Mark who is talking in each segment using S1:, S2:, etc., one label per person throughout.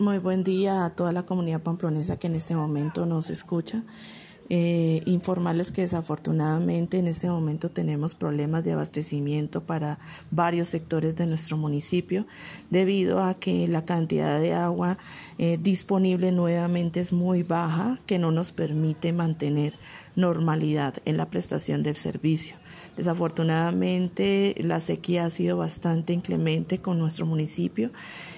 S1: Muy buen día a toda la comunidad pamplonesa que en este momento nos escucha. Eh, informarles que desafortunadamente en este momento tenemos problemas de abastecimiento para varios sectores de nuestro municipio debido a que la cantidad de agua eh, disponible nuevamente es muy baja que no nos permite mantener normalidad en la prestación del servicio. Desafortunadamente la sequía ha sido bastante inclemente con nuestro municipio.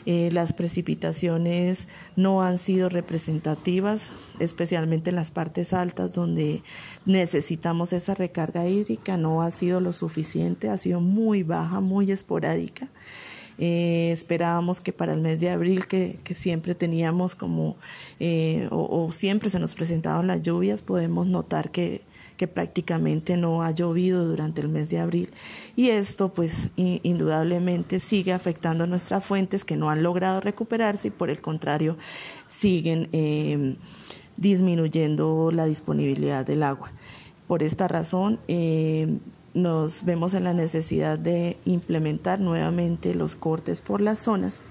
S1: Eh, las precipitaciones no han sido representativas, especialmente en las partes altas donde necesitamos esa recarga hídrica. No ha sido lo suficiente, ha sido muy baja, muy esporádica. Eh, esperábamos que para el mes de abril, que, siempre teníamos como, eh, o, siempre se nos presentaban las lluvias, podemos notar que, que prácticamente no ha llovido durante el mes de abril. Y esto, pues, indudablemente sigue afectando a nuestras fuentes que no han logrado recuperarse y por el contrario siguen eh, disminuyendo la disponibilidad del agua. Por esta razón, nos vemos en la necesidad de implementar nuevamente los cortes por las zonas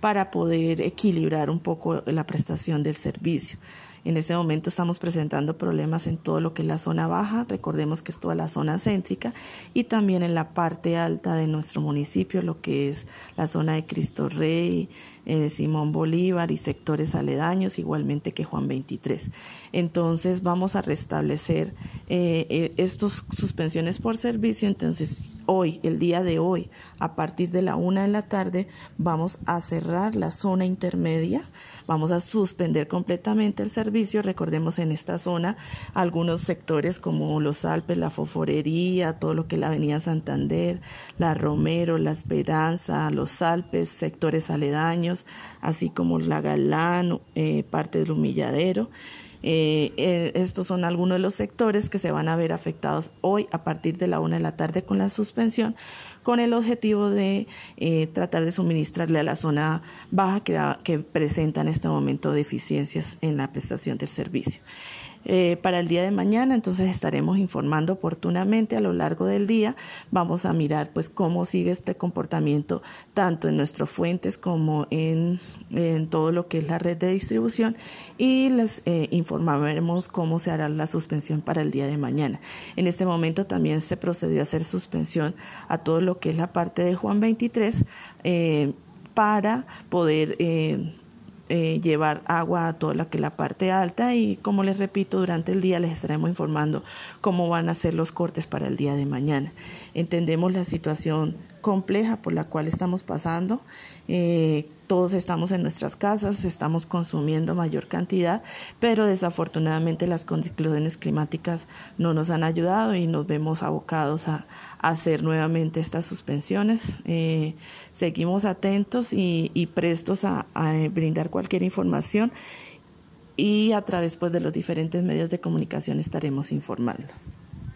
S1: para poder equilibrar un poco la prestación del servicio. En este momento estamos presentando problemas en todo lo que es la zona baja, recordemos que es toda la zona céntrica, y también en la parte alta de nuestro municipio, lo que es la zona de Cristo Rey, eh, Simón Bolívar y sectores aledaños, igualmente que Juan 23. Entonces vamos a restablecer eh, eh, estas suspensiones por servicio. Entonces hoy, el día de hoy, a partir de la una de la tarde, vamos a cerrar la zona intermedia, vamos a suspender completamente el servicio. Recordemos en esta zona algunos sectores como los Alpes, la Foforería, todo lo que es la Avenida Santander, la Romero, la Esperanza, los Alpes, sectores aledaños así como la Galán, eh, parte del humilladero. Eh, eh, estos son algunos de los sectores que se van a ver afectados hoy a partir de la una de la tarde con la suspensión, con el objetivo de tratar de suministrarle a la zona baja que, que presenta en este momento deficiencias en la prestación del servicio. Eh, para el día de mañana, entonces estaremos informando oportunamente a lo largo del día. Vamos a mirar pues cómo sigue este comportamiento tanto en nuestras fuentes como en, todo lo que es la red de distribución y les eh, informaremos cómo se hará la suspensión para el día de mañana. En este momento también se procedió a hacer suspensión a todo lo que es la parte de Juan 23 eh, para poder eh, llevar agua a toda la que la parte alta y como les repito durante el día les estaremos informando cómo van a ser los cortes para el día de mañana. Entendemos la situación compleja por la cual estamos pasando. Eh, todos estamos en nuestras casas, estamos consumiendo mayor cantidad, pero desafortunadamente las condiciones climáticas no nos han ayudado y nos vemos abocados a, hacer nuevamente estas suspensiones. Eh, seguimos atentos y, prestos a, brindar cualquier información y a través pues, de los diferentes medios de comunicación estaremos informando.